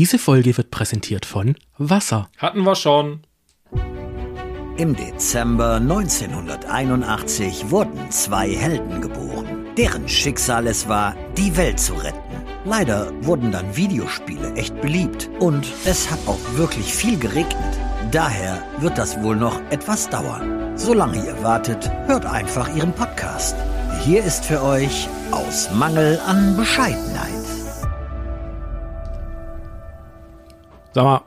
Diese Folge wird präsentiert von Wasser. Hatten wir schon. Im Dezember 1981 wurden zwei Helden geboren, deren Schicksal es war, die Welt zu retten. Leider wurden dann Videospiele echt beliebt und es hat auch wirklich viel geregnet. Daher wird das wohl noch etwas dauern. Solange ihr wartet, hört einfach ihren Podcast. Hier ist für euch aus Mangel an Bescheidenheit. Sag mal,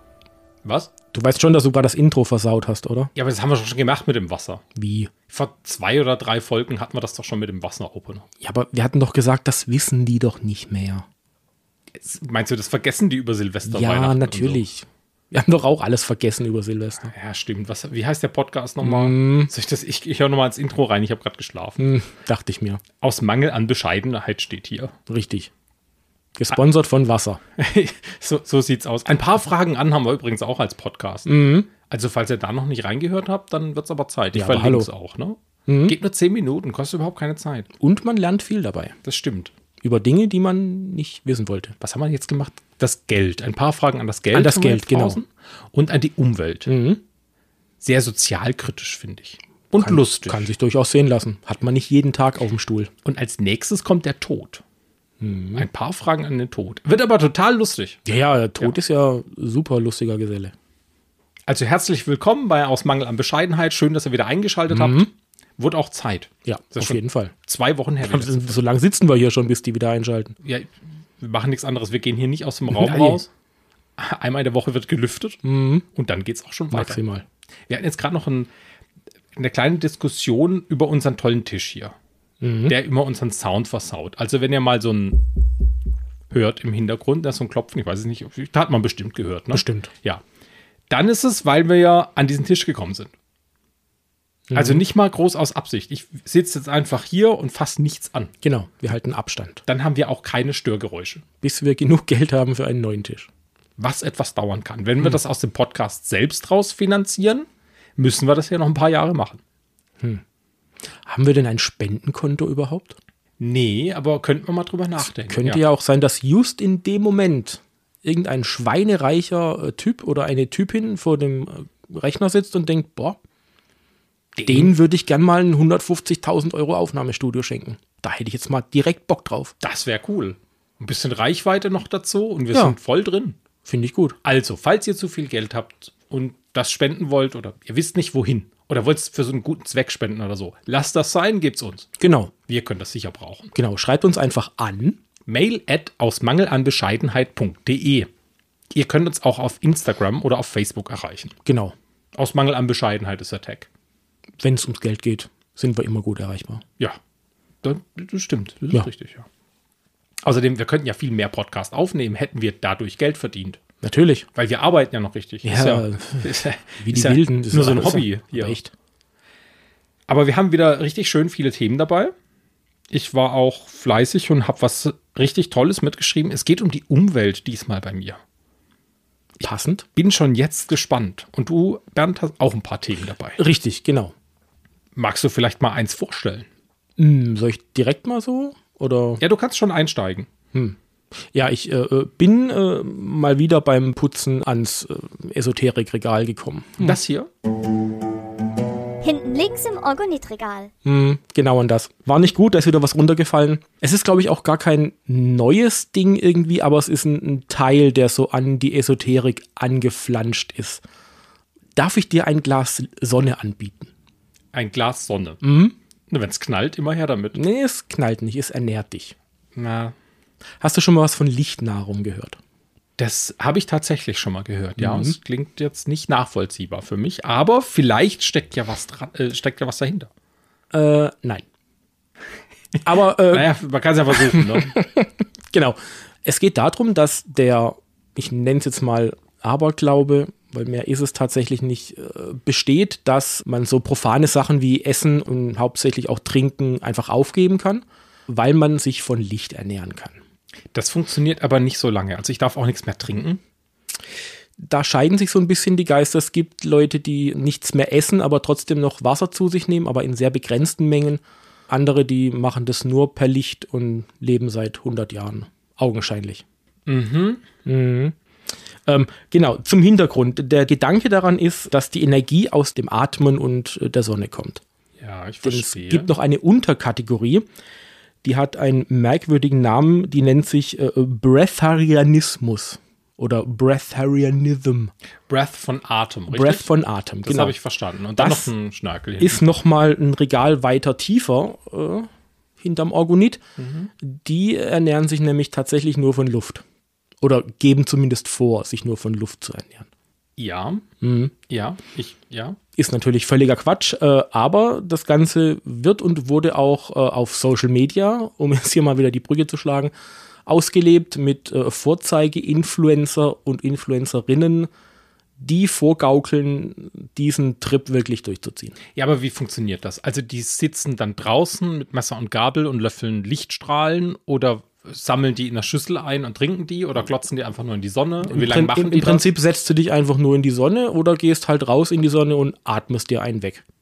Was? du weißt schon, dass du gerade das Intro versaut hast, oder? Ja, aber das haben wir schon gemacht mit dem Wasser. Wie? Vor zwei oder drei Folgen hatten wir das doch schon mit dem Wasser-Opener. Ja, aber wir hatten doch gesagt, das wissen die doch nicht mehr. Jetzt Meinst du, das vergessen die über Silvester? ja, natürlich. Wir haben doch auch alles vergessen über Silvester. So? Ja, stimmt. Was, wie heißt der Podcast nochmal? Soll ich das? Ich, ich höre nochmal ins Intro rein. Ich habe gerade geschlafen. Hm, dachte ich mir. Aus Mangel an Bescheidenheit steht hier. Richtig. Gesponsert von Wasser. so, so sieht's aus. Ein paar Fragen an haben wir übrigens auch als Podcast. Also, falls ihr da noch nicht reingehört habt, dann wird's aber Zeit. Ich Ja, verlinke es auch, ne? Geht nur zehn Minuten, kostet überhaupt keine Zeit. Und man lernt viel dabei. Das stimmt. Über Dinge, die man nicht wissen wollte. Was haben wir jetzt gemacht? Das Geld. Ein paar Fragen an das Geld. An das Geld, genau. Und an die Umwelt. Sehr sozialkritisch, finde ich. Und lustig. Kann sich durchaus sehen lassen. Hat man nicht jeden Tag auf dem Stuhl. Und als nächstes kommt der Tod. Mhm. Ein paar Fragen an den Tod. Wird aber total lustig. Ja, ja, der Tod ist ja super lustiger Geselle. Also herzlich willkommen bei Aus Mangel an Bescheidenheit. Schön, dass ihr wieder eingeschaltet habt. Wurde auch Zeit. Mhm. Ja, auf jeden Fall. Zwei Wochen her. So lange sitzen wir hier schon, bis die wieder einschalten. Ja, wir machen nichts anderes. Wir gehen hier nicht aus dem Raum Nein. raus. Einmal in der Woche wird gelüftet. Und dann geht es auch schon weiter. Maximal. Wir hatten jetzt gerade noch ein, eine kleine Diskussion über unseren tollen Tisch hier, der immer unseren Sound versaut. Also wenn ihr mal so ein hört im Hintergrund, da ist so ein Klopfen, ich weiß es nicht, da hat man bestimmt gehört. Ne? Bestimmt. Ja. Dann ist es, weil wir ja an diesen Tisch gekommen sind. Also nicht mal groß aus Absicht. Ich sitze jetzt einfach hier und fasse nichts an. Genau, wir halten Abstand. Dann haben wir auch keine Störgeräusche. Bis wir genug Geld haben für einen neuen Tisch. was etwas dauern kann. Wenn wir das aus dem Podcast selbst raus finanzieren, müssen wir das ja noch ein paar Jahre machen. Haben wir denn ein Spendenkonto überhaupt? Nee, aber könnten wir mal drüber nachdenken. Könnte ja. auch sein, dass just in dem Moment irgendein schweinereicher äh, Typ oder eine Typin vor dem äh, Rechner sitzt und denkt, boah, den würde ich gern mal ein 150.000 Euro Aufnahmestudio schenken. Da hätte ich jetzt mal direkt Bock drauf. Das wäre cool. Ein bisschen Reichweite noch dazu und wir Ja. sind voll drin. Finde ich gut. Also, falls ihr zu viel Geld habt und das spenden wollt oder ihr wisst nicht wohin oder wollt es für so einen guten Zweck spenden oder so, lasst das sein, gebt's uns. Genau, Wir können das sicher brauchen. genau. Schreibt uns einfach an. Mail at aus mangelanbescheidenheit.de. Ihr könnt uns auch auf Instagram oder auf Facebook erreichen. Genau. Aus Mangel an Bescheidenheit ist der Tag. Wenn es ums Geld geht, sind wir immer gut erreichbar. Ja, das, das stimmt. Das ist Ja. richtig, ja. Außerdem, wir könnten ja viel mehr Podcast aufnehmen, hätten wir dadurch Geld verdient. Natürlich. Weil wir arbeiten ja noch richtig. Ja, ist ja, ist ja, Wie ist die ja Wilden. Das Nur ist so ein Hobby aber hier. Echt. Aber wir haben wieder richtig schön viele Themen dabei. Ich war auch fleißig und habe was richtig Tolles mitgeschrieben. Es geht um die Umwelt diesmal bei mir. Passend. Bin schon jetzt gespannt. Und du, Bernd, hast auch ein paar Themen dabei. Richtig, genau. Magst du vielleicht mal eins vorstellen? Hm, soll ich direkt mal so? Oder? Ja, du kannst schon einsteigen. Ja, ich äh, äh, bin äh, mal wieder beim Putzen ans äh, Esoterikregal gekommen. Das hier? Hinten links im Orgonitregal. Hm, genau an das. War nicht gut, da ist wieder was runtergefallen. Es ist, glaube ich, auch gar kein neues Ding irgendwie, aber es ist ein, ein Teil, der so an die Esoterik angeflanscht ist. Darf ich dir ein Glas Sonne anbieten? Ein Glas Sonne. Mhm. Wenn es knallt, immer her damit. Nee, es knallt nicht, es ernährt dich. Na, Hast du schon mal was von Lichtnahrung gehört? das habe ich tatsächlich schon mal gehört. Ja, Mhm. es klingt jetzt nicht nachvollziehbar für mich, aber vielleicht steckt ja was dran, äh, steckt ja was dahinter. Äh, nein. Aber äh, Naja, man kann es ja versuchen. Ne? Genau. Es geht darum, dass der, ich nenne es jetzt mal Aberglaube, weil mehr ist es tatsächlich nicht, äh, besteht, dass man so profane Sachen wie Essen und hauptsächlich auch Trinken einfach aufgeben kann, weil man sich von Licht ernähren kann. Das funktioniert aber nicht so lange. Also ich darf auch nichts mehr trinken. Da scheiden sich so ein bisschen die Geister. Es gibt Leute, die nichts mehr essen, aber trotzdem noch Wasser zu sich nehmen, aber in sehr begrenzten Mengen. Andere, die machen das nur per Licht und leben seit 100 Jahren. Augenscheinlich. Mhm. Ähm, genau, zum Hintergrund. Der Gedanke daran ist, dass die Energie aus dem Atmen und äh, der Sonne kommt. Ja, ich Denn verstehe. es gibt noch eine Unterkategorie, die hat einen merkwürdigen Namen, die nennt sich äh, Breatharianismus oder Breatharianism. Breath von Atem, richtig? Breath von Atem, das genau. habe ich verstanden. Und dann Das noch ein Schnörkel hinten. ist nochmal ein Regal weiter tiefer äh, hinterm Orgonit. Mhm. Die ernähren sich nämlich tatsächlich nur von Luft. Oder geben zumindest vor, sich nur von Luft zu ernähren. Ja. Mhm. Ja, ich, ja. Ist natürlich völliger Quatsch, äh, aber das Ganze wird und wurde auch äh, auf Social Media, um jetzt hier mal wieder die Brücke zu schlagen, ausgelebt mit äh, Vorzeige-Influencer und Influencerinnen, die vorgaukeln, diesen Trip wirklich durchzuziehen. Ja, aber wie funktioniert das? Also die sitzen dann draußen mit Messer und Gabel und löffeln Lichtstrahlen oder sammeln die in der Schüssel ein und trinken die oder glotzen die einfach nur in die Sonne? Und wie lange Im, machen die Im Prinzip setzt du dich einfach nur in die Sonne oder gehst halt raus in die Sonne und atmest dir einen weg. das?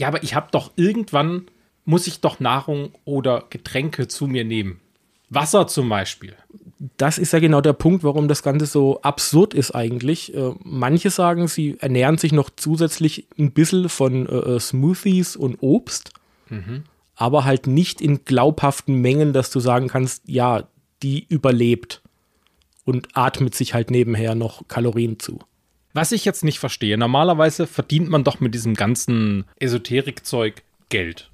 Ja, aber ich habe doch irgendwann, muss ich doch Nahrung oder Getränke zu mir nehmen. Wasser zum Beispiel. Das ist ja genau der Punkt, warum das Ganze so absurd ist eigentlich. Äh, manche sagen, sie ernähren sich noch zusätzlich ein bisschen von äh, Smoothies und Obst, aber halt nicht in glaubhaften Mengen, dass du sagen kannst, ja, die überlebt und atmet sich halt nebenher noch Kalorien zu. Was ich jetzt nicht verstehe, normalerweise verdient man doch mit diesem ganzen Esoterikzeug Geld.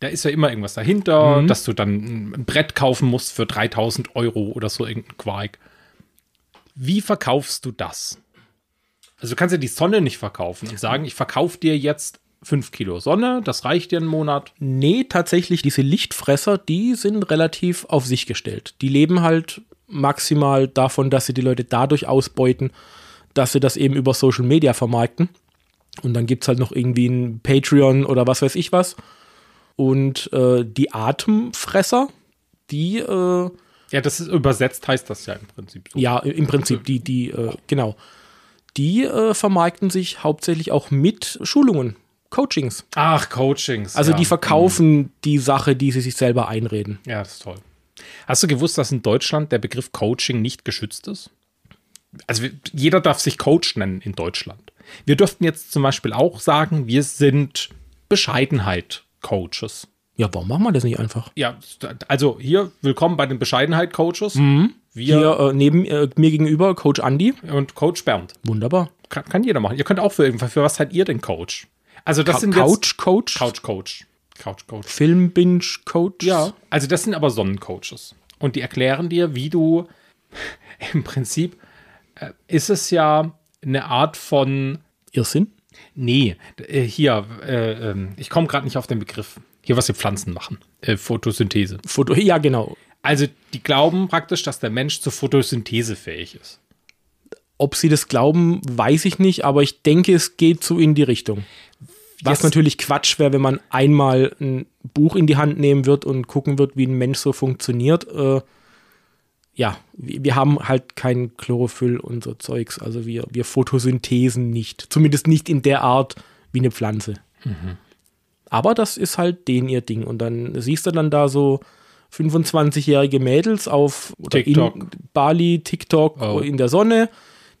Da ist ja immer irgendwas dahinter, dass du dann ein Brett kaufen musst für 3000 Euro oder so irgendein Quark. Wie verkaufst du das? Also du kannst ja die Sonne nicht verkaufen und sagen, ich verkaufe dir jetzt 5 Kilo Sonne, das reicht dir einen Monat. Nee, tatsächlich, diese Lichtfresser, die sind relativ auf sich gestellt. Die leben halt maximal davon, dass sie die Leute dadurch ausbeuten, dass sie das eben über Social Media vermarkten. Und dann gibt es halt noch irgendwie ein Patreon oder was weiß ich was. Und äh, die Atemfresser, die, äh, Ja, das ist übersetzt, heißt das ja im Prinzip so. ja, im Prinzip, die, die, äh, genau, die äh, vermarkten sich hauptsächlich auch mit Schulungen, Coachings. Ach, Coachings. Also ja. die verkaufen die Sache, die sie sich selber einreden. Ja, das ist toll. Hast du gewusst, dass in Deutschland der Begriff Coaching nicht geschützt ist? Also wir- jeder darf sich Coach nennen in Deutschland. Wir dürften jetzt zum Beispiel auch sagen, wir sind Bescheidenheit-Coaches. Ja, warum machen wir das nicht einfach? Ja, also hier, willkommen bei den Bescheidenheit-Coaches. Wir Mhm. Hier äh, neben äh, mir gegenüber Coach Andy. und Coach Bernd. Wunderbar. Kann, kann jeder machen. Ihr könnt auch für irgendwas, für was seid ihr denn Coach? Also das Ka sind Couch Coach, Couch Coach. Couch Coach. Film Binge Coach. Ja, also das sind aber Sonnencoaches. Und die erklären dir, wie du im Prinzip äh, ist es ja eine Art von, Irrsinn. nee, äh, hier, äh, ähm, ich komme gerade nicht auf den Begriff. Hier, was die Pflanzen machen. Äh, Photosynthese. Foto. Ja, genau. Also die glauben praktisch, dass der Mensch zur Photosynthese fähig ist. Ob sie das glauben, weiß ich nicht, aber ich denke, es geht so in die Richtung. Was Jetzt- natürlich Quatsch wäre, wenn man einmal ein Buch in die Hand nehmen wird und gucken wird, wie ein Mensch so funktioniert. Äh, ja, wir, wir haben halt kein Chlorophyll und so Zeugs. Also wir, wir Photosynthesen nicht. Zumindest nicht in der Art wie eine Pflanze. Aber das ist halt den ihr Ding. Und dann siehst du dann da so 25-jährige Mädels auf TikTok. in Bali, TikTok Oh. in der Sonne.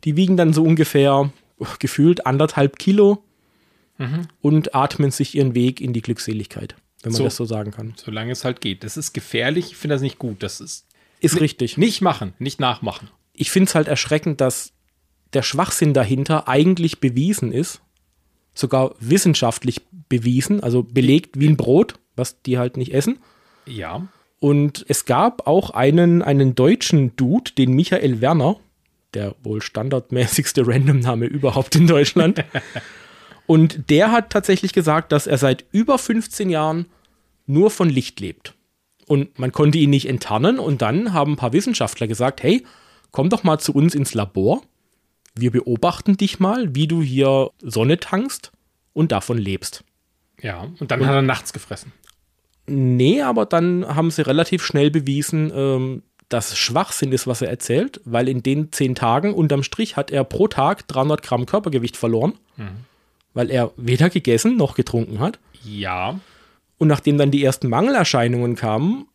Die wiegen dann so ungefähr oh, gefühlt anderthalb Kilo und atmen sich ihren Weg in die Glückseligkeit, wenn man So. das so sagen kann. Solange es halt geht. Das ist gefährlich, ich finde das nicht gut. Das ist Ist richtig. nicht machen, nicht nachmachen. Ich finde es halt erschreckend, dass der Schwachsinn dahinter eigentlich bewiesen ist, sogar wissenschaftlich bewiesen, also belegt wie ein Brot, was die halt nicht essen. Ja. Und es gab auch einen, einen deutschen Dude, den Michael Werner, der wohl standardmäßigste Random-Name überhaupt in Deutschland. Und der hat tatsächlich gesagt, dass er seit über 15 Jahren nur von Licht lebt. Und man konnte ihn nicht enttarnen. Und dann haben ein paar Wissenschaftler gesagt, hey, komm doch mal zu uns ins Labor. Wir beobachten dich mal, wie du hier Sonne tankst und davon lebst. Ja. Und dann hat er nachts gefressen. Nee, aber dann haben sie relativ schnell bewiesen, ähm, dass Schwachsinn ist, was er erzählt, weil in den zehn Tagen unterm Strich hat er pro Tag 300 Gramm Körpergewicht verloren, weil er weder gegessen noch getrunken hat. Ja. Und nachdem dann die ersten Mangelerscheinungen kamen,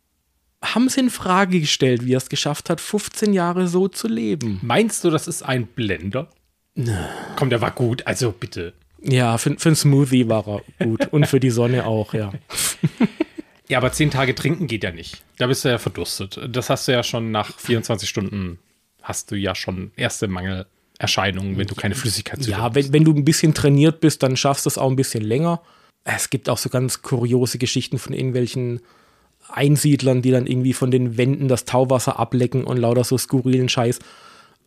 haben sie in Frage gestellt, wie er es geschafft hat, 15 Jahre so zu leben. Meinst du, das ist ein Blender? Komm, der war gut, also bitte. Ja, für, für einen Smoothie war er gut. Und für die Sonne auch, ja. Ja, aber zehn Tage trinken geht ja nicht. Da bist du ja verdurstet. Das hast du ja schon nach 24 Stunden, hast du ja schon erste Mangelerscheinungen, wenn du keine Flüssigkeit zu dir Ja, hast. wenn, wenn du ein bisschen trainiert bist, dann schaffst du es auch ein bisschen länger. Es gibt auch so ganz kuriose Geschichten von irgendwelchen Einsiedlern, die dann irgendwie von den Wänden das Tauwasser ablecken und lauter so skurrilen Scheiß.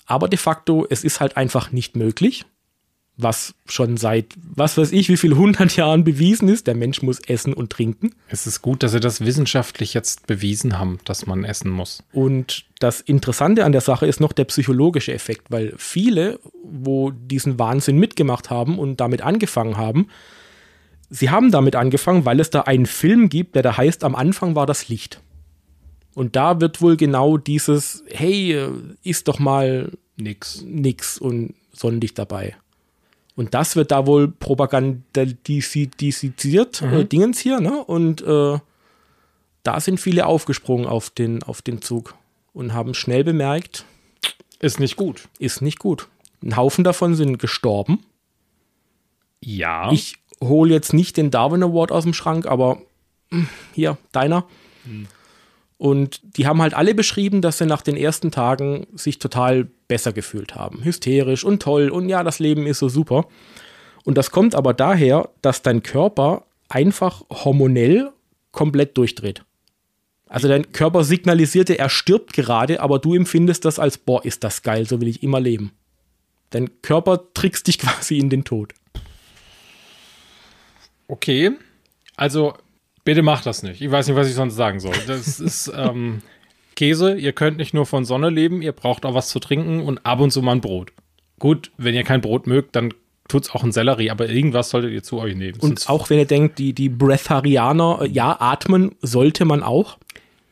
Aber de facto, es ist halt einfach nicht möglich. Was schon seit, was weiß ich, wie viel hundert Jahren bewiesen ist. Der Mensch muss essen und trinken. Es ist gut, dass sie das wissenschaftlich jetzt bewiesen haben, dass man essen muss. Und das Interessante an der Sache ist noch der psychologische Effekt, weil viele, wo diesen Wahnsinn mitgemacht haben und damit angefangen haben, sie haben damit angefangen, weil es da einen Film gibt, der da heißt, am Anfang war das Licht. Und da wird wohl genau dieses, hey, äh, isst doch mal Nix. nix und Sonnenlicht dabei. Und das wird da wohl propagandisiert, äh, Dingens hier, ne? Und äh, da sind viele aufgesprungen auf den, auf den Zug und haben schnell bemerkt, Ist nicht gut. ist nicht gut. Ein Haufen davon sind gestorben. Ja. Ich hole jetzt nicht den Darwin Award aus dem Schrank, aber hm, hier, deiner. Und die haben halt alle beschrieben, dass sie nach den ersten Tagen sich total besser gefühlt haben. Hysterisch und toll und ja, das Leben ist so super. Und das kommt aber daher, dass dein Körper einfach hormonell komplett durchdreht. Also dein Körper signalisierte, er stirbt gerade, aber du empfindest das als, boah, ist das geil, so will ich immer leben. Dein Körper trickst dich quasi in den Tod. Okay. Also, bitte macht das nicht. Ich weiß nicht, was ich sonst sagen soll. Das ist ähm, Käse. Ihr könnt nicht nur von Sonne leben, ihr braucht auch was zu trinken und ab und zu mal ein Brot. Gut, wenn ihr kein Brot mögt, dann tut's auch ein Sellerie, aber irgendwas solltet ihr zu euch nehmen. Und Sonst- auch wenn ihr denkt, die, die Breatharianer, äh, ja, atmen sollte man auch,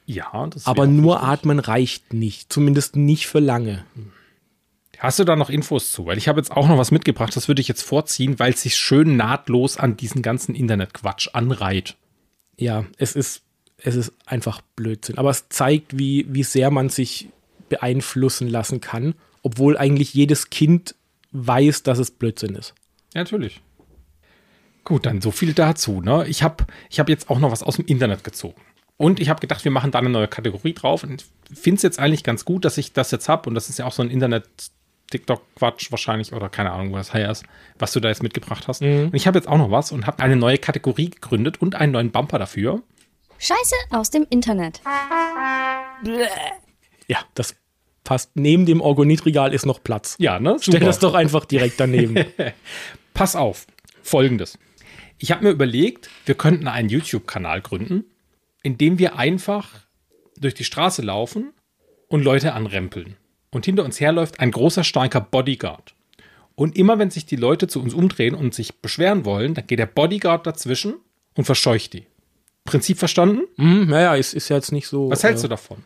ja, das aber auch nur wichtig. atmen reicht nicht. Zumindest nicht für lange. Hast du da noch Infos zu? Weil ich habe jetzt auch noch was mitgebracht, das würde ich jetzt vorziehen, weil es sich schön nahtlos an diesen ganzen Internetquatsch anreiht. Ja, es ist, es ist einfach Blödsinn. Aber es zeigt, wie, wie sehr man sich beeinflussen lassen kann, obwohl eigentlich jedes Kind weiß, dass es Blödsinn ist. Ja, natürlich. Gut, dann so viel dazu. Ne? Ich habe ich hab jetzt auch noch was aus dem Internet gezogen. Und ich habe gedacht, wir machen da eine neue Kategorie drauf. Und finde es jetzt eigentlich ganz gut, dass ich das jetzt habe. Und das ist ja auch so ein Internet-TikTok-Quatsch wahrscheinlich oder keine Ahnung, was heißt, was du da jetzt mitgebracht hast. Und ich habe jetzt auch noch was und habe eine neue Kategorie gegründet und einen neuen Bumper dafür. Scheiße aus dem Internet. Ja, das passt. Neben dem Orgonitregal ist noch Platz. Ja, ne? Stell Super. das doch einfach direkt daneben. Pass auf. Folgendes. Ich habe mir überlegt, wir könnten einen YouTube-Kanal gründen, in dem wir einfach durch die Straße laufen und Leute anrempeln. Und hinter uns herläuft ein großer, starker Bodyguard. Und immer wenn sich die Leute zu uns umdrehen und sich beschweren wollen, dann geht der Bodyguard dazwischen und verscheucht die. Prinzip verstanden? hm, naja, ist, ist ja jetzt nicht so. Was hältst äh, du davon?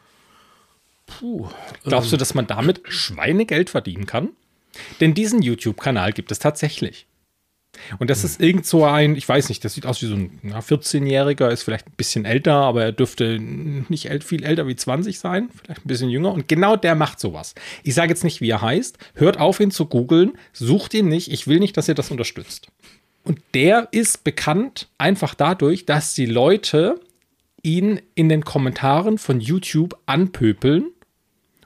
Puh. Glaubst du, dass man damit Schweinegeld verdienen kann? Denn diesen YouTube-Kanal gibt es tatsächlich. Und das ist irgend so ein, ich weiß nicht, das sieht aus wie so ein ja, 14-Jähriger, ist vielleicht ein bisschen älter, aber er dürfte nicht viel älter wie 20 sein, vielleicht ein bisschen jünger. Und genau der macht sowas. Ich sage jetzt nicht, wie er heißt. Hört auf, ihn zu googeln. Sucht ihn nicht. Ich will nicht, dass ihr das unterstützt. Und der ist bekannt einfach dadurch, dass die Leute ihn in den Kommentaren von YouTube anpöpeln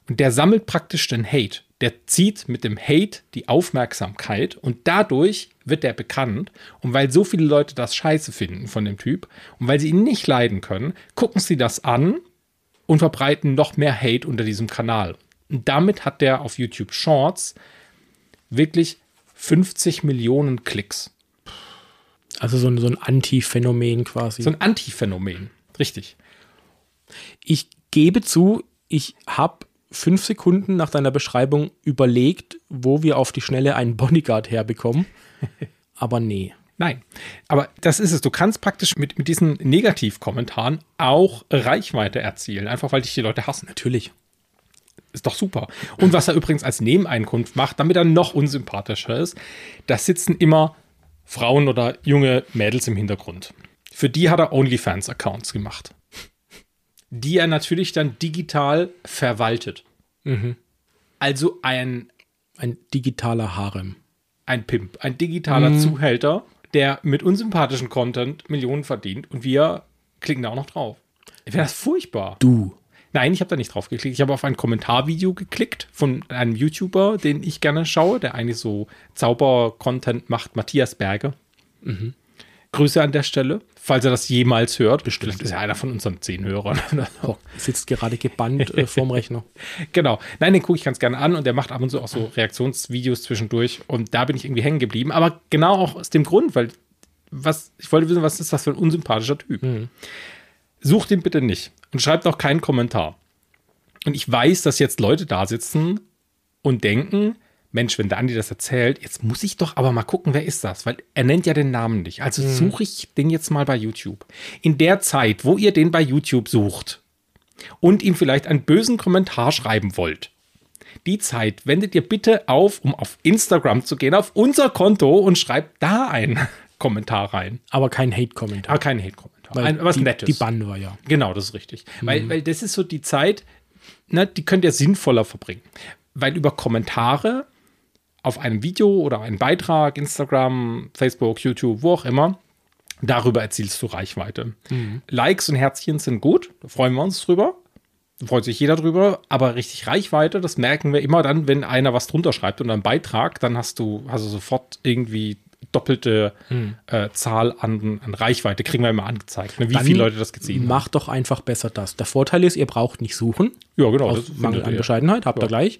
und der sammelt praktisch den Hate. Der zieht mit dem Hate die Aufmerksamkeit und dadurch wird er bekannt. Und weil so viele Leute das scheiße finden von dem Typ und weil sie ihn nicht leiden können, gucken sie das an und verbreiten noch mehr Hate unter diesem Kanal. Und damit hat der auf YouTube Shorts wirklich 50 Millionen Klicks. Also so ein, so ein Anti-Phänomen quasi. So ein Anti-Phänomen. Richtig. ich gebe zu, ich habe fünf Sekunden nach deiner Beschreibung überlegt, wo wir auf die Schnelle einen Bodyguard herbekommen. Aber nee. Nein, aber das ist es. Du kannst praktisch mit, mit diesen Negativkommentaren auch Reichweite erzielen, einfach weil dich die Leute hassen. Natürlich. Ist doch super. Und was er übrigens als Nebeneinkunft macht, damit er noch unsympathischer ist, da sitzen immer Frauen oder junge Mädels im Hintergrund. Für die hat er OnlyFans-Accounts gemacht. Die er natürlich dann digital verwaltet. Also ein, Ein digitaler Harem. ein Pimp, ein digitaler Zuhälter, der mit unsympathischen Content Millionen verdient und wir klicken da auch noch drauf. Wäre das furchtbar. Du. Nein, ich habe da nicht drauf geklickt. Ich habe auf ein Kommentarvideo geklickt von einem YouTuber, den ich gerne schaue, der eigentlich so Zauber-Content macht, Matthias Berge. Grüße an der Stelle, falls er das jemals hört. Bestimmt. Vielleicht ist er einer von unseren zehn Hörern. Oh, sitzt gerade gebannt äh, vorm Rechner. genau. Nein, den gucke ich ganz gerne an und der macht ab und zu auch so Reaktionsvideos zwischendurch. Und da bin ich irgendwie hängen geblieben. Aber genau auch aus dem Grund, weil was, ich wollte wissen, was ist das für ein unsympathischer Typ. Sucht ihn bitte nicht und schreibt auch keinen Kommentar. Und ich weiß, dass jetzt Leute da sitzen und denken, Mensch, wenn der Andi das erzählt, jetzt muss ich doch aber mal gucken, wer ist das? Weil er nennt ja den Namen nicht. Also suche ich den jetzt mal bei YouTube. In der Zeit, wo ihr den bei YouTube sucht und ihm vielleicht einen bösen Kommentar schreiben wollt, die Zeit wendet ihr bitte auf, um auf Instagram zu gehen, auf unser Konto und schreibt da einen Kommentar rein. Aber kein Hate-Kommentar. Aber kein Hate-Kommentar. Ein, was die, Nettes. Die Bann war ja. Genau, das ist richtig. Weil, weil das ist so die Zeit, ne, die könnt ihr sinnvoller verbringen. Weil über Kommentare auf einem Video oder einen Beitrag, Instagram, Facebook, YouTube, wo auch immer, darüber erzielst du Reichweite. Likes und Herzchen sind gut, da freuen wir uns drüber. Da freut sich jeder drüber, aber richtig Reichweite, das merken wir immer dann, wenn einer was drunter schreibt und einen Beitrag, dann hast du, hast du sofort irgendwie doppelte äh, Zahl an, an Reichweite, kriegen wir immer angezeigt, ne, wie Dann viele Leute das gesehen haben. Macht doch einfach besser das. Der Vorteil ist, ihr braucht nicht suchen. Ja, genau. Aus Mangel an. Bescheidenheit, habt Ja. ihr gleich.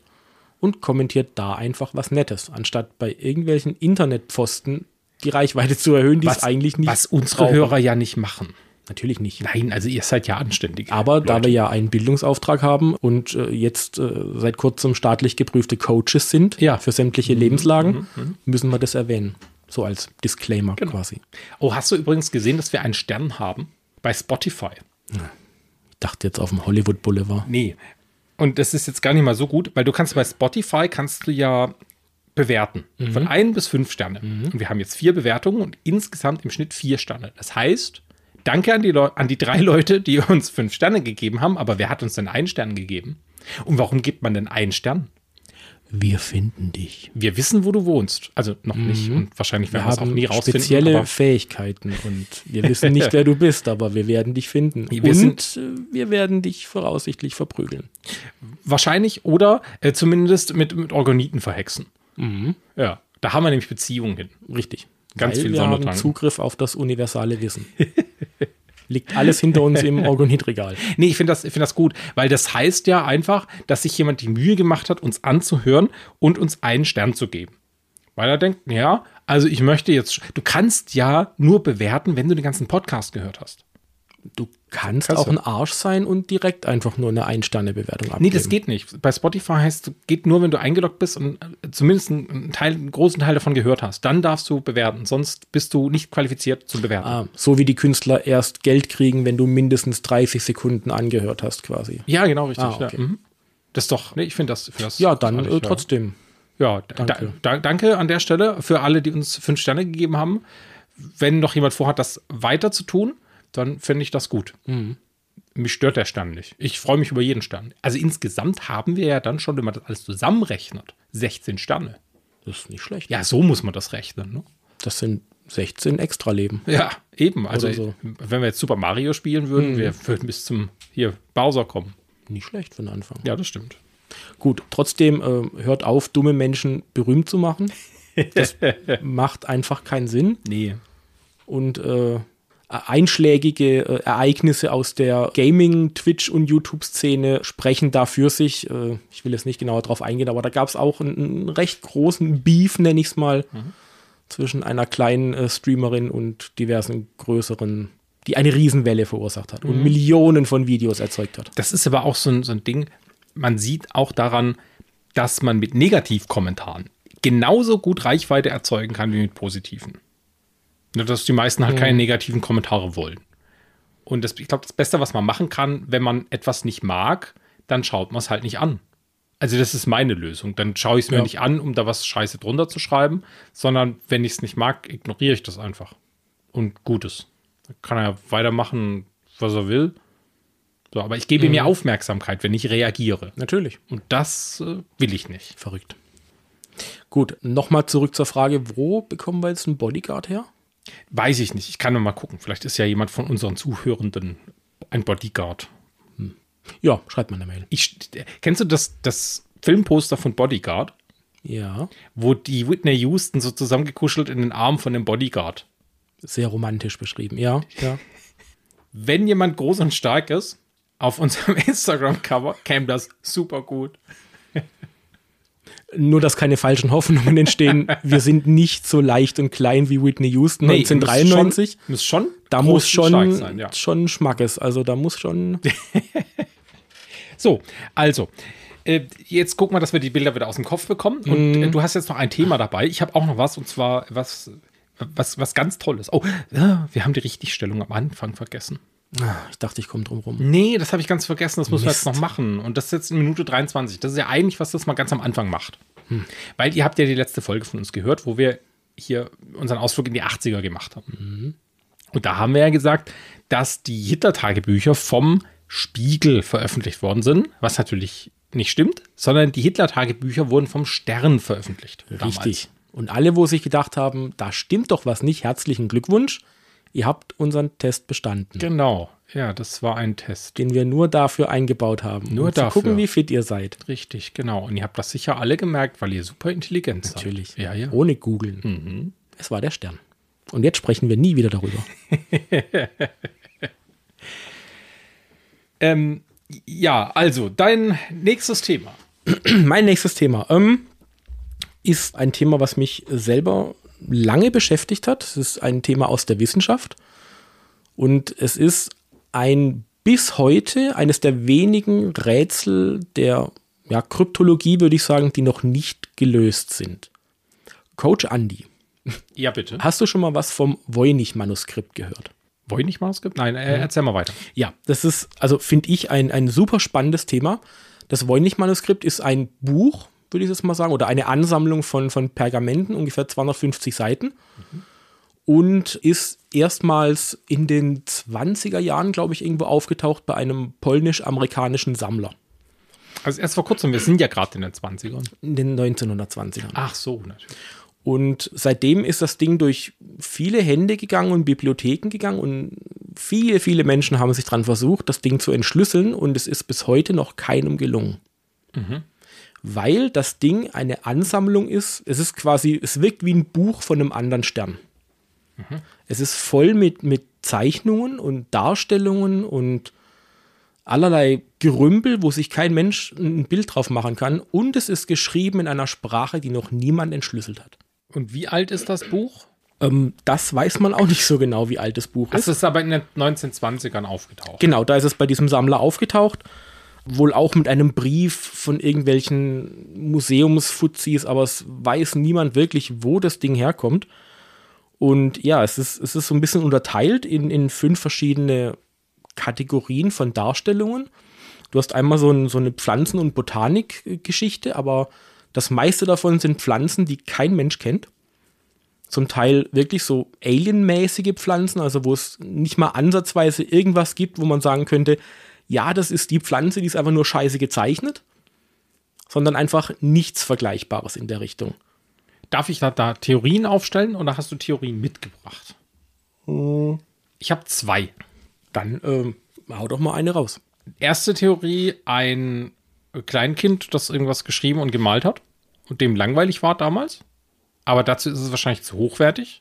Und kommentiert da einfach was Nettes, anstatt bei irgendwelchen Internetpfosten die Reichweite zu erhöhen, die es eigentlich nicht Was unsere brauchen. Hörer ja nicht machen. Natürlich nicht. Nein, also ihr seid ja anständig. Aber da Leute. wir ja einen Bildungsauftrag haben und äh, jetzt äh, seit kurzem staatlich geprüfte Coaches sind Ja. Mhm. für sämtliche Lebenslagen, müssen wir das erwähnen. So als Disclaimer Genau. quasi. Oh, hast du übrigens gesehen, dass wir einen Stern haben bei Spotify? Ich dachte jetzt auf dem Hollywood Boulevard. Nee. Und das ist jetzt gar nicht mal so gut, weil du kannst bei Spotify kannst du ja bewerten. Von ein bis fünf Sterne. Und wir haben jetzt vier Bewertungen und insgesamt im Schnitt vier Sterne. Das heißt, danke an die, Leu an die drei Leute, die uns fünf Sterne gegeben haben, aber wer hat uns denn einen Stern gegeben? Und warum gibt man denn einen Stern? Wir finden dich. Wir wissen, wo du wohnst. Also noch nicht und wahrscheinlich werden wir es auch nie rausfinden. spezielle Fähigkeiten und wir wissen nicht, wer du bist, aber wir werden dich finden. Wir und sind- äh, wir werden dich voraussichtlich verprügeln. Wahrscheinlich oder äh, zumindest mit, mit Organiten verhexen. Ja, da haben wir nämlich Beziehungen hin. Richtig. Ganz Weil viel wir haben Zugriff auf das universale Wissen. Liegt alles hinter uns im Orgonitregal. Nee, ich finde das, ich find das gut, weil das heißt ja einfach, dass sich jemand die Mühe gemacht hat, uns anzuhören und uns einen Stern zu geben. Weil er denkt, ja, also ich möchte jetzt, du kannst ja nur bewerten, wenn du den ganzen Podcast gehört hast. Du kannst Kannst auch ein Arsch sein und direkt einfach nur eine Ein-Sterne-Bewertung abgeben. Nee, das geht nicht. Bei Spotify heißt es, geht nur, wenn du eingeloggt bist und äh, zumindest einen, Teil, einen großen Teil davon gehört hast. Dann darfst du bewerten, sonst bist du nicht qualifiziert zu bewerten. Ah, so wie die Künstler erst Geld kriegen, wenn du mindestens 30 Sekunden angehört hast, quasi. Ja, genau, richtig. Ah, okay. ja. Mhm. Das ist doch, nee, ich finde das, find das. Ja, dann äh, trotzdem. Ja, da, Danke. Da, danke an der Stelle für alle, die uns fünf Sterne gegeben haben. Wenn noch jemand vorhat, das weiter zu tun, dann finde ich das gut. Mhm. Mich stört der Stern nicht. Ich freue mich über jeden Stern. Also insgesamt haben wir ja dann schon, wenn man das alles zusammenrechnet, 16 Sterne. Das ist nicht schlecht. Ja, so muss man das rechnen. Ne? Das sind 16 Extra-Leben. Ja, eben. Also so. Mhm. wenn wir jetzt Super Mario spielen würden, wir würden bis zum hier Bowser kommen. Nicht schlecht für den Anfang. Ja, das stimmt. Gut, trotzdem äh, hört auf, dumme Menschen berühmt zu machen. Das macht einfach keinen Sinn. Nee. Und äh, einschlägige äh, Ereignisse aus der Gaming-, Twitch- und YouTube-Szene sprechen da für sich. Äh, ich will jetzt nicht genauer drauf eingehen, aber da gab es auch einen, einen recht großen Beef, nenne ich es mal, zwischen einer kleinen äh, Streamerin und diversen größeren, die eine Riesenwelle verursacht hat und Millionen von Videos erzeugt hat. Das ist aber auch so ein, so ein Ding, man sieht auch daran, dass man mit Negativkommentaren genauso gut Reichweite erzeugen kann wie mit positiven. Nur, Dass die meisten halt keine negativen Kommentare wollen. Und das, ich glaube, das Beste, was man machen kann, wenn man etwas nicht mag, dann schaut man es halt nicht an. Also das ist meine Lösung. Dann schaue ich es mir Ja. nicht an, um da was Scheiße drunter zu schreiben, sondern wenn ich es nicht mag, ignoriere ich das einfach. Und Gutes. Dann kann er weitermachen, was er will. So, aber ich gebe mir Aufmerksamkeit, wenn ich reagiere. Natürlich. Und das äh, will ich nicht. Verrückt. Gut, nochmal zurück zur Frage, wo bekommen wir jetzt einen Bodyguard her? Weiß ich nicht. Ich kann nur mal gucken. Vielleicht ist ja jemand von unseren Zuhörenden ein Bodyguard. Ja, schreibt mal eine Mail. Ich, kennst du das, das Filmposter von Bodyguard, Ja, wo die Whitney Houston so zusammengekuschelt in den Arm von dem Bodyguard? sehr romantisch beschrieben. Ja, ja. Wenn jemand groß und stark ist, auf unserem Instagram-Cover käme das super gut. Nur, dass keine falschen Hoffnungen entstehen. Wir sind nicht so leicht und klein wie Whitney Houston 1993. Muss schon, muss schon da muss schon, sein, ja. schon Schmackes. Also da muss schon. So, also, äh, jetzt gucken wir, dass wir die Bilder wieder aus dem Kopf bekommen. Und äh, du hast jetzt noch ein Thema dabei. Ich habe auch noch was, und zwar was, was, was ganz Tolles. Oh, ja, wir haben die Richtigstellung am Anfang vergessen. Ich dachte, ich komme drum rum. Nee, das habe ich ganz vergessen. Das müssen wir Mist. jetzt noch machen. Und das ist jetzt in Minute 23. Das ist ja eigentlich, was das mal ganz am Anfang macht. Weil ihr habt ja die letzte Folge von uns gehört, wo wir hier unseren Ausflug in die 80er gemacht haben. Und da haben wir ja gesagt, dass die Hitler-Tagebücher vom Spiegel veröffentlicht worden sind, was natürlich nicht stimmt, sondern die Hitler-Tagebücher wurden vom Stern veröffentlicht. damals. Richtig. Und alle, wo sich gedacht haben, da stimmt doch was nicht, herzlichen Glückwunsch. Ihr habt unseren Test bestanden, Genau. Ja, das war ein Test. den wir nur dafür eingebaut haben. Nur um zu dafür. gucken, wie fit ihr seid. Richtig, genau. Und ihr habt das sicher alle gemerkt, weil ihr super intelligent seid. Natürlich. Ja, ja. Ohne googeln. Es war der Stern. Und jetzt sprechen wir nie wieder darüber. Ähm, ja, also dein nächstes Thema. mein nächstes Thema ähm, ist ein Thema, was mich selber lange beschäftigt hat. Es ist ein Thema aus der Wissenschaft. Und es ist ein bis heute eines der wenigen Rätsel der ja, Kryptologie, würde ich sagen, die noch nicht gelöst sind. Coach Andy, Ja, bitte. hast du schon mal was vom Voynich-Manuskript gehört? Voynich-Manuskript? Nein, äh, erzähl mal weiter. Ja, das ist, also finde ich, ein, ein super spannendes Thema. Das Voynich-Manuskript ist ein Buch, würde ich jetzt mal sagen, oder eine Ansammlung von, von Pergamenten, ungefähr 250 Seiten. Und ist erstmals in den 20er Jahren, glaube ich, irgendwo aufgetaucht bei einem polnisch-amerikanischen Sammler Also erst vor kurzem, wir sind ja gerade in den 20ern. in den 1920ern. Ach so, natürlich. Und seitdem ist das Ding durch viele Hände gegangen und Bibliotheken gegangen und viele, viele Menschen haben sich dran versucht, das Ding zu entschlüsseln und es ist bis heute noch keinem gelungen. Weil das Ding eine Ansammlung ist, es ist quasi, es wirkt wie ein Buch von einem anderen Stern. Es ist voll mit, mit Zeichnungen und Darstellungen und allerlei Gerümpel, wo sich kein Mensch ein Bild drauf machen kann. Und es ist geschrieben in einer Sprache, die noch niemand entschlüsselt hat. Und wie alt ist das Buch? Ähm, das weiß man auch nicht so genau, wie alt das Buch Es ist. ist aber in den 1920ern aufgetaucht. Genau, da ist es bei diesem Sammler aufgetaucht. Wohl auch mit einem Brief von irgendwelchen Museumsfuzis, aber es weiß niemand wirklich, wo das Ding herkommt. Und ja, es ist, es ist so ein bisschen unterteilt in, in fünf verschiedene Kategorien von Darstellungen. Du hast einmal so, ein, so eine Pflanzen- und Botanikgeschichte, aber das meiste davon sind Pflanzen, die kein Mensch kennt. Zum Teil wirklich so alienmäßige Pflanzen, also wo es nicht mal ansatzweise irgendwas gibt, wo man sagen könnte, ja, das ist die Pflanze, die ist einfach nur scheiße gezeichnet, sondern einfach nichts Vergleichbares in der Richtung. Darf ich da, da Theorien aufstellen oder hast du Theorien mitgebracht? Ich habe zwei. Dann ähm, hau doch mal eine raus. Erste Theorie, ein Kleinkind, das irgendwas geschrieben und gemalt hat und dem langweilig war damals. Aber dazu ist es wahrscheinlich zu hochwertig.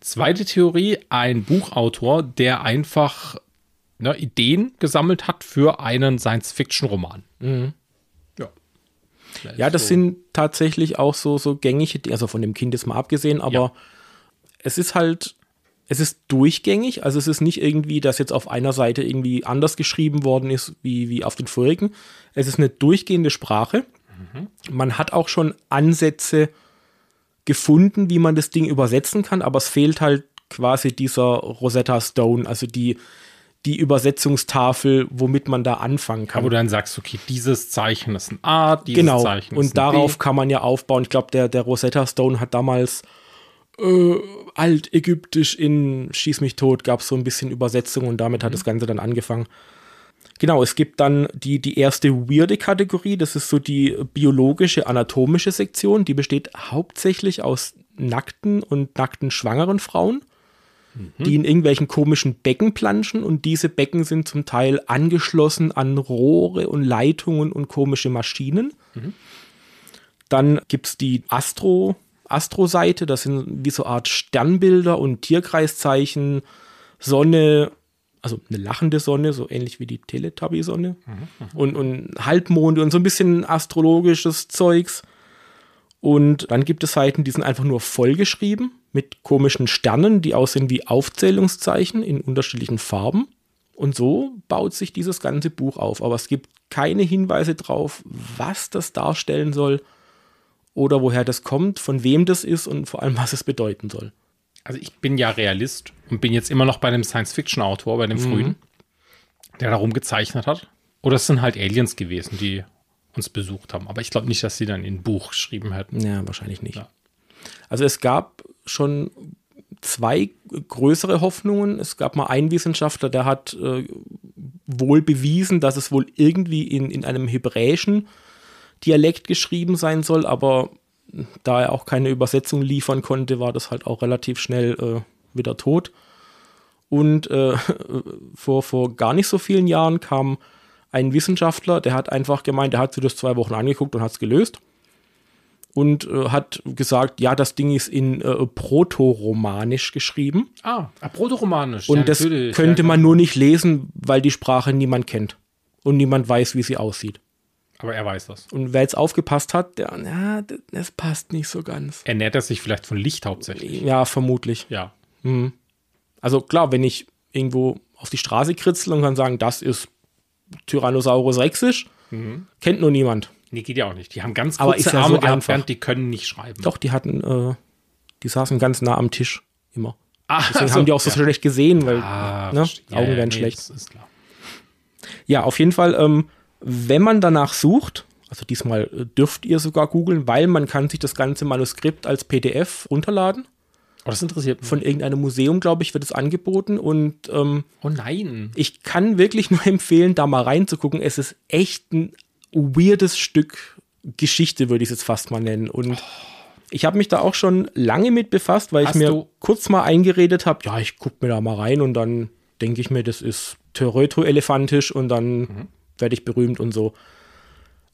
Zweite Theorie, ein Buchautor, der einfach ne, Ideen gesammelt hat für einen Science-Fiction-Roman. Ja. Ja, das so. sind tatsächlich auch so, so gängige, also von dem Kind jetzt mal abgesehen, aber Ja. es ist halt, es ist durchgängig, also es ist nicht irgendwie, dass jetzt auf einer Seite irgendwie anders geschrieben worden ist wie, wie auf den vorigen. Es ist eine durchgehende Sprache. Man hat auch schon Ansätze gefunden, wie man das Ding übersetzen kann, aber es fehlt halt quasi dieser Rosetta Stone, also die, die Übersetzungstafel, womit man da anfangen kann. Aber du dann sagst, okay, dieses Zeichen ist ein A, dieses Genau. Zeichen ist Und ein darauf B. kann man ja aufbauen. Ich glaube, der, der Rosetta Stone hat damals äh, altägyptisch in Schieß mich tot, gab es so ein bisschen Übersetzung und damit Mhm. hat das Ganze dann angefangen. Genau, es gibt dann die, die erste weirde Kategorie, das ist so die biologische, anatomische Sektion, die besteht hauptsächlich aus nackten und nackten schwangeren Frauen, mhm. die in irgendwelchen komischen Becken planschen und diese Becken sind zum Teil angeschlossen an Rohre und Leitungen und komische Maschinen. Mhm. Dann gibt es die Astro, Astro-Seite, das sind wie so Art Sternbilder und Tierkreiszeichen, Sonne, also eine lachende Sonne, so ähnlich wie die Teletubby-Sonne. Mhm, und, und Halbmonde und so ein bisschen astrologisches Zeugs. Und dann gibt es Seiten, die sind einfach nur vollgeschrieben mit komischen Sternen, die aussehen wie Aufzählungszeichen in unterschiedlichen Farben. Und so baut sich dieses ganze Buch auf. Aber es gibt keine Hinweise drauf, was das darstellen soll oder woher das kommt, von wem das ist und vor allem, was es bedeuten soll also ich bin ja Realist und bin jetzt immer noch bei dem Science-Fiction-Autor, bei dem mhm. frühen, der darum gezeichnet hat. Oder es sind halt Aliens gewesen, die uns besucht haben. Aber ich glaube nicht, dass sie dann in ein Buch geschrieben hätten. Ja, wahrscheinlich nicht. Ja. Also es gab schon zwei größere Hoffnungen. Es gab mal einen Wissenschaftler, der hat äh, wohl bewiesen, dass es wohl irgendwie in, in einem hebräischen Dialekt geschrieben sein soll, aber da er auch keine Übersetzung liefern konnte, war das halt auch relativ schnell äh, wieder tot. Und äh, vor, vor gar nicht so vielen Jahren kam ein Wissenschaftler, der hat einfach gemeint, der hat sich das zwei Wochen angeguckt und hat es gelöst. Und äh, hat gesagt, ja, das Ding ist in äh, Proto-Romanisch geschrieben. Ah, ah Proto-Romanisch. Und ja, das könnte ja, man nur nicht lesen, weil die Sprache niemand kennt. Und niemand weiß, wie sie aussieht. Aber er weiß das. Und wer jetzt aufgepasst hat, der, na, das passt nicht so ganz. Ernährt er sich vielleicht von Licht hauptsächlich? Ja, vermutlich. Ja. Mhm. Also klar, wenn ich irgendwo auf die Straße kritzel und kann sagen, das ist Tyrannosaurus rexisch, mhm. kennt nur niemand. Nee, geht ja auch nicht. Die haben ganz kurze Aber ja Arme so gehabt, die können nicht schreiben. Doch, die hatten, äh, die saßen ganz nah am Tisch immer. Ah, Deswegen also, haben die auch so ja. schlecht gesehen, weil ah, ne, Augen ja, werden nee, schlecht. ist klar. Ja, auf jeden Fall ähm, wenn man danach sucht, also diesmal äh, dürft ihr sogar googeln, weil man kann sich das ganze Manuskript als PDF runterladen. Oh, das interessiert mich. Von irgendeinem Museum, glaube ich, wird es angeboten. Und ähm, oh nein. Ich kann wirklich nur empfehlen, da mal reinzugucken. Es ist echt ein weirdes Stück Geschichte, würde ich es jetzt fast mal nennen. Und oh. ich habe mich da auch schon lange mit befasst, weil Hast ich mir kurz mal eingeredet habe, ja, ich gucke mir da mal rein und dann denke ich mir, das ist Teröto-elefantisch und dann mhm werde ich berühmt und so.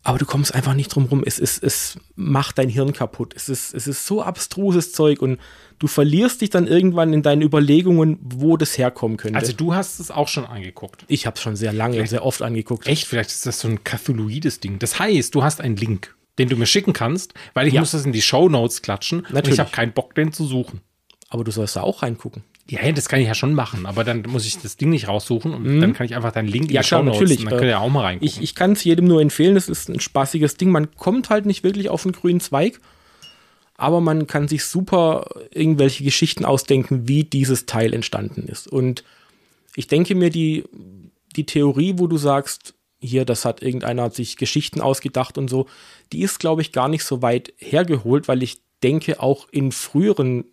Aber du kommst einfach nicht drum rum. Es, ist, es macht dein Hirn kaputt. Es ist, es ist so abstruses Zeug und du verlierst dich dann irgendwann in deinen Überlegungen, wo das herkommen könnte. Also du hast es auch schon angeguckt. Ich habe es schon sehr lange und sehr oft angeguckt. Echt? Vielleicht ist das so ein Cthulhuides Ding. Das heißt, du hast einen Link, den du mir schicken kannst, weil ich ja. muss das in die Show Notes klatschen Natürlich. und ich habe keinen Bock, den zu suchen. Aber du sollst da auch reingucken. Ja, das kann ich ja schon machen, aber dann muss ich das Ding nicht raussuchen und mhm. dann kann ich einfach deinen Link ja, klar, natürlich. dann könnt ihr auch mal reingucken. Ich, ich kann es jedem nur empfehlen, das ist ein spaßiges Ding. Man kommt halt nicht wirklich auf einen grünen Zweig, aber man kann sich super irgendwelche Geschichten ausdenken, wie dieses Teil entstanden ist. Und ich denke mir, die, die Theorie, wo du sagst, hier, das hat irgendeiner sich Geschichten ausgedacht und so, die ist, glaube ich, gar nicht so weit hergeholt, weil ich denke, auch in früheren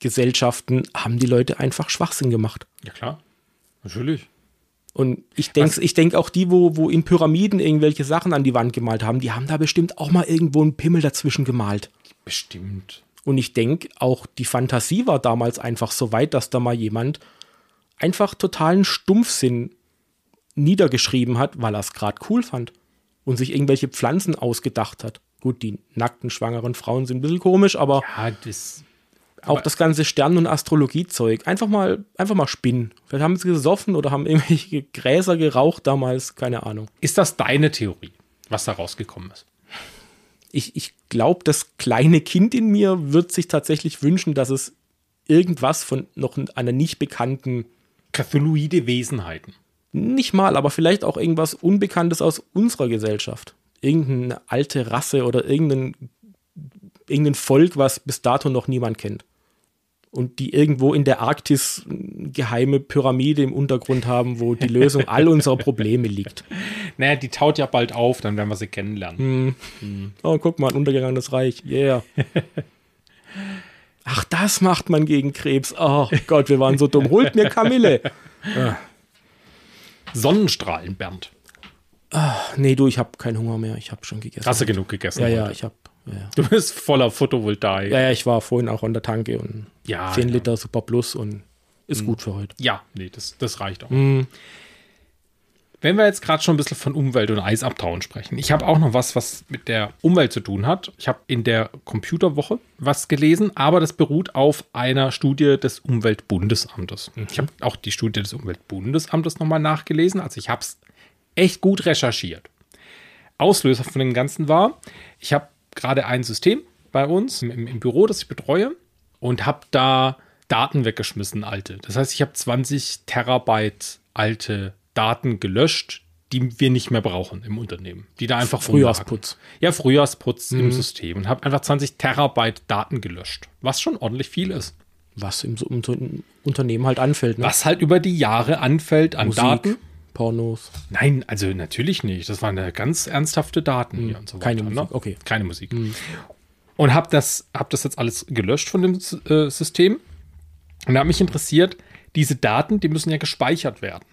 Gesellschaften haben die Leute einfach Schwachsinn gemacht. Ja, klar. Natürlich. Und ich denke ich denk auch die, wo, wo in Pyramiden irgendwelche Sachen an die Wand gemalt haben, die haben da bestimmt auch mal irgendwo einen Pimmel dazwischen gemalt. Bestimmt. Und ich denke, auch die Fantasie war damals einfach so weit, dass da mal jemand einfach totalen Stumpfsinn niedergeschrieben hat, weil er es gerade cool fand und sich irgendwelche Pflanzen ausgedacht hat. Gut, die nackten schwangeren Frauen sind ein bisschen komisch, aber. Ja, das auch das ganze Stern- und Astrologiezeug. Einfach mal, einfach mal spinnen. Vielleicht haben sie gesoffen oder haben irgendwelche Gräser geraucht damals, keine Ahnung. Ist das deine Theorie, was da rausgekommen ist? Ich, ich glaube, das kleine Kind in mir wird sich tatsächlich wünschen, dass es irgendwas von noch einer nicht bekannten Cthulhuide Wesenheiten. Nicht mal, aber vielleicht auch irgendwas Unbekanntes aus unserer Gesellschaft. Irgendeine alte Rasse oder irgendein, irgendein Volk, was bis dato noch niemand kennt und die irgendwo in der Arktis geheime Pyramide im Untergrund haben, wo die Lösung all unserer Probleme liegt. Naja, die taut ja bald auf, dann werden wir sie kennenlernen. Hm. Hm. Oh, guck mal, ein untergegangenes Reich. Yeah. Ach, das macht man gegen Krebs. Oh Gott, wir waren so dumm. Holt mir Kamille. Ah. Sonnenstrahlen, Bernd. Nee, du, ich habe keinen Hunger mehr. Ich habe schon gegessen. Hast du genug gegessen? Ja, ja, heute? ich habe. Ja, ja. Du bist voller Photovoltaik. ja, ja, ich war vorhin auch an der Tanke und Ja, 10 ja. Liter Super Plus und ist gut für heute. Ja, nee, das, das reicht auch. Mhm. Wenn wir jetzt gerade schon ein bisschen von Umwelt und Eisabtauen sprechen, ich habe auch noch was, was mit der Umwelt zu tun hat. Ich habe in der Computerwoche was gelesen, aber das beruht auf einer Studie des Umweltbundesamtes. Ich habe auch die Studie des Umweltbundesamtes nochmal nachgelesen, also ich habe es echt gut recherchiert. Auslöser von dem Ganzen war, ich habe gerade ein System bei uns im, im Büro, das ich betreue und habe da Daten weggeschmissen, alte. Das heißt, ich habe 20 Terabyte alte Daten gelöscht, die wir nicht mehr brauchen im Unternehmen. Die da einfach Frühjahrsputz. rumlagen. Ja, Frühjahrsputz im System und habe einfach 20 Terabyte Daten gelöscht, was schon ordentlich viel ist. Was im, so- im Unternehmen halt anfällt. Ne? Was halt über die Jahre anfällt an Musik, Daten. Pornos. Nein, also natürlich nicht. Das waren ganz ernsthafte Daten hier und so weiter. keine ne? Musik, okay. Keine Musik. Und habe das, hab das jetzt alles gelöscht von dem äh, System. Und da hat mich interessiert, diese Daten, die müssen ja gespeichert werden.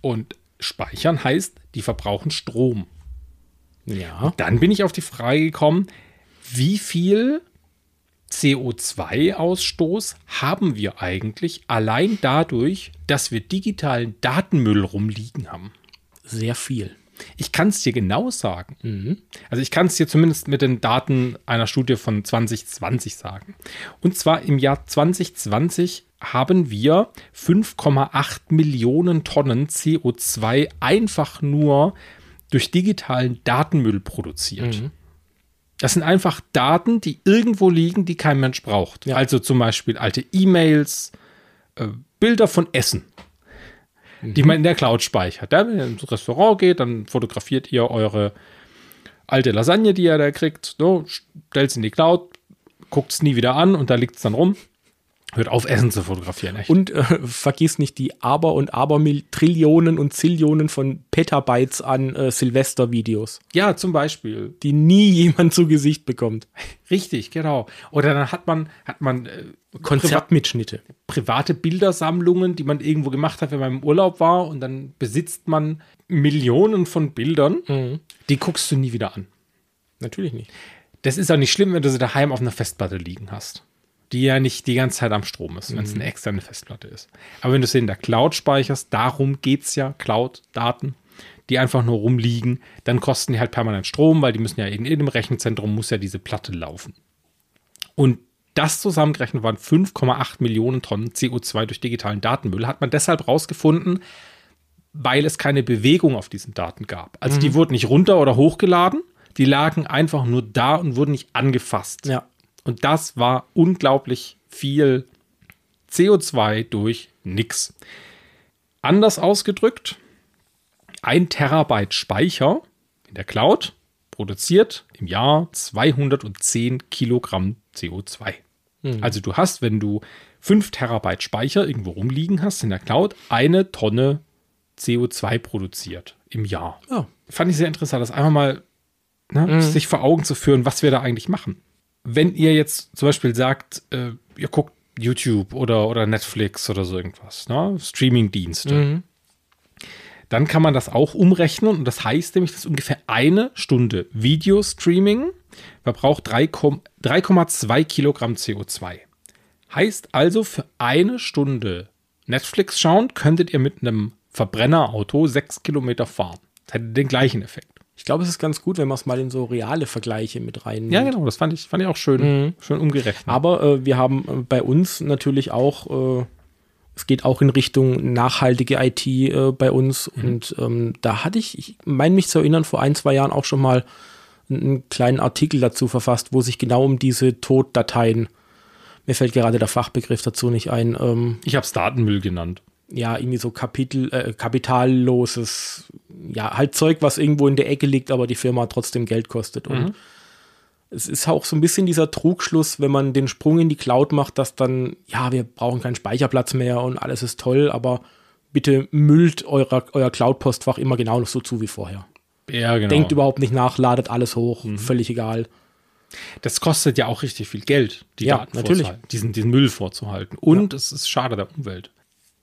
Und speichern heißt, die verbrauchen Strom. Ja. Dann bin ich auf die Frage gekommen, wie viel CO2-Ausstoß haben wir eigentlich allein dadurch, dass wir digitalen Datenmüll rumliegen haben? Sehr viel. Ich kann es dir genau sagen. Also ich kann es dir zumindest mit den Daten einer Studie von 2020 sagen. Und zwar im Jahr 2020 haben wir 5,8 Millionen Tonnen CO2 einfach nur durch digitalen Datenmüll produziert. Das sind einfach Daten, die irgendwo liegen, die kein Mensch braucht. Ja. Also zum Beispiel alte E-Mails, äh, Bilder von Essen die man in der Cloud speichert. Ja, wenn ihr ins Restaurant geht, dann fotografiert ihr eure alte Lasagne, die ihr da kriegt, so, stellt es in die Cloud, guckt es nie wieder an und da liegt es dann rum. Hört auf, Essen zu fotografieren. Echt. Und äh, vergiss nicht die Aber- und Aber-Trillionen und Zillionen von Petabytes an äh, Silvester-Videos, ja, zum Beispiel. die nie jemand zu Gesicht bekommt. Richtig, genau. Oder dann hat man, hat man äh, Konzertmitschnitte. private Bildersammlungen, die man irgendwo gemacht hat, wenn man im Urlaub war und dann besitzt man Millionen von Bildern, die guckst du nie wieder an. Natürlich nicht. Das ist auch nicht schlimm, wenn du sie daheim auf einer Festplatte liegen hast. Die ja nicht die ganze Zeit am Strom ist, wenn es eine externe Festplatte ist. Aber wenn du sie in der Cloud speicherst, darum geht es ja, Cloud-Daten, die einfach nur rumliegen, dann kosten die halt permanent Strom, weil die müssen ja in jedem Rechenzentrum muss ja diese Platte laufen. Und das zusammengerechnet waren 5,8 Millionen Tonnen CO2 durch digitalen Datenmüll. Hat man deshalb rausgefunden, weil es keine Bewegung auf diesen Daten gab. Also die wurden nicht runter oder hochgeladen, die lagen einfach nur da und wurden nicht angefasst. Ja. Und das war unglaublich viel CO2 durch nix. Anders ausgedrückt, ein Terabyte Speicher in der Cloud produziert im Jahr 210 Kilogramm CO2. Also du hast, wenn du 5 Terabyte Speicher irgendwo rumliegen hast in der Cloud, eine Tonne CO2 produziert im Jahr. Ja. Fand ich sehr interessant, das einfach mal ne, sich vor Augen zu führen, was wir da eigentlich machen. Wenn ihr jetzt zum Beispiel sagt, äh, ihr guckt YouTube oder, oder Netflix oder so irgendwas, ne? Streaming-Dienste, dann kann man das auch umrechnen und das heißt nämlich, dass ungefähr eine Stunde Videostreaming verbraucht 3, 3,2 Kilogramm CO2. Heißt also, für eine Stunde Netflix schauen, könntet ihr mit einem Verbrennerauto sechs Kilometer fahren. Das hätte den gleichen Effekt. Ich glaube, es ist ganz gut, wenn man es mal in so reale Vergleiche mit rein. Ja, genau, das fand ich, fand ich auch schön, schön umgerechnet. Aber äh, wir haben äh, bei uns natürlich auch, äh, es geht auch in Richtung nachhaltige IT äh, bei uns. Und ähm, da hatte ich, ich meine mich zu erinnern, vor ein, zwei Jahren auch schon mal einen, einen kleinen Artikel dazu verfasst, wo sich genau um diese Toddateien, mir fällt gerade der Fachbegriff dazu nicht ein, ähm, ich habe es Datenmüll genannt. ja, irgendwie so Kapitel, äh, kapitalloses, ja, halt Zeug, was irgendwo in der Ecke liegt, aber die Firma trotzdem Geld kostet. Und es ist auch so ein bisschen dieser Trugschluss, wenn man den Sprung in die Cloud macht, dass dann, ja, wir brauchen keinen Speicherplatz mehr und alles ist toll, aber bitte müllt eurer, euer Cloud-Postfach immer genau noch so zu wie vorher. Ja, genau. Denkt überhaupt nicht nach, ladet alles hoch, völlig egal. das kostet ja auch richtig viel Geld, die Ja, Daten natürlich. diesen, diesen Müll vorzuhalten. Und es ist schade der Umwelt.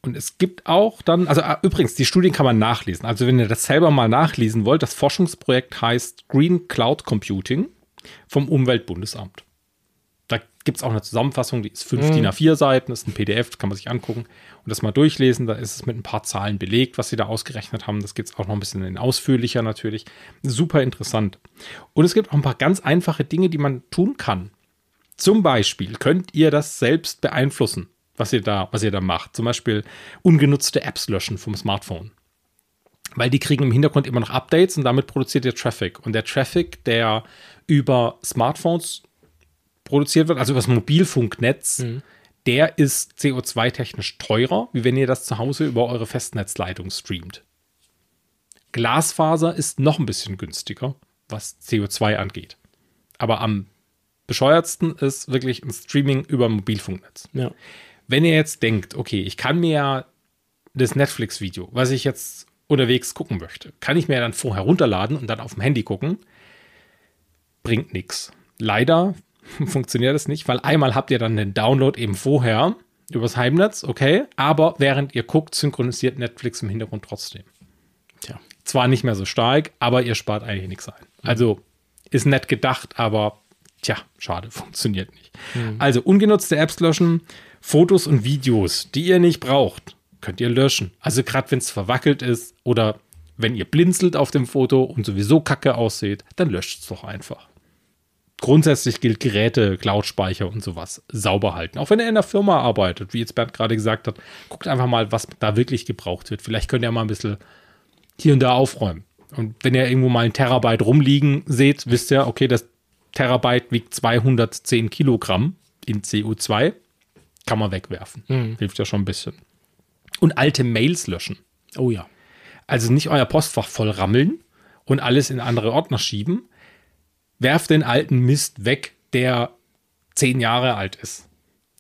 Und es gibt auch dann, also äh, übrigens, die Studien kann man nachlesen. Also wenn ihr das selber mal nachlesen wollt, das Forschungsprojekt heißt Green Cloud Computing vom Umweltbundesamt. Da gibt es auch eine Zusammenfassung, die ist fünf DIN A4 Seiten, ist ein PDF, das kann man sich angucken und das mal durchlesen. Da ist es mit ein paar Zahlen belegt, was sie da ausgerechnet haben. Das gibt es auch noch ein bisschen in ausführlicher natürlich. Super interessant. Und es gibt auch ein paar ganz einfache Dinge, die man tun kann. Zum Beispiel könnt ihr das selbst beeinflussen, was ihr da, was ihr da macht. Zum Beispiel ungenutzte Apps löschen vom Smartphone. Weil die kriegen im Hintergrund immer noch Updates und damit produziert ihr Traffic. Und der Traffic, der über Smartphones produziert wird, also über das Mobilfunknetz, der ist CO2-technisch teurer, wie wenn ihr das zu Hause über eure Festnetzleitung streamt. Glasfaser ist noch ein bisschen günstiger, was CO2 angeht. Aber am bescheuertsten ist wirklich ein Streaming über Mobilfunknetz. Ja. Wenn ihr jetzt denkt, okay, ich kann mir ja das Netflix-Video, was ich jetzt unterwegs gucken möchte, kann ich mir dann vorher runterladen und dann auf dem Handy gucken, bringt nichts. Leider funktioniert das nicht, weil einmal habt ihr dann den Download eben vorher übers Heimnetz, okay, aber während ihr guckt, synchronisiert Netflix im Hintergrund trotzdem. Tja. Zwar nicht mehr so stark, aber ihr spart eigentlich nichts ein. Also ist nett gedacht, aber tja, schade, funktioniert nicht. Also ungenutzte Apps löschen, Fotos und Videos, die ihr nicht braucht, könnt ihr löschen. Also gerade wenn es verwackelt ist oder wenn ihr blinzelt auf dem Foto und sowieso kacke aussieht, dann löscht es doch einfach. Grundsätzlich gilt Geräte, Cloud-Speicher und sowas sauber halten. Auch wenn ihr in der Firma arbeitet, wie jetzt Bernd gerade gesagt hat, guckt einfach mal, was da wirklich gebraucht wird. Vielleicht könnt ihr mal ein bisschen hier und da aufräumen. Und wenn ihr irgendwo mal ein Terabyte rumliegen seht, wisst ihr, okay, das Terabyte wiegt 210 Kilogramm in CO2. Kann man wegwerfen. Hilft ja schon ein bisschen. Und alte Mails löschen. Oh ja. Also nicht euer Postfach voll rammeln und alles in andere Ordner schieben. Werft den alten Mist weg, der zehn Jahre alt ist.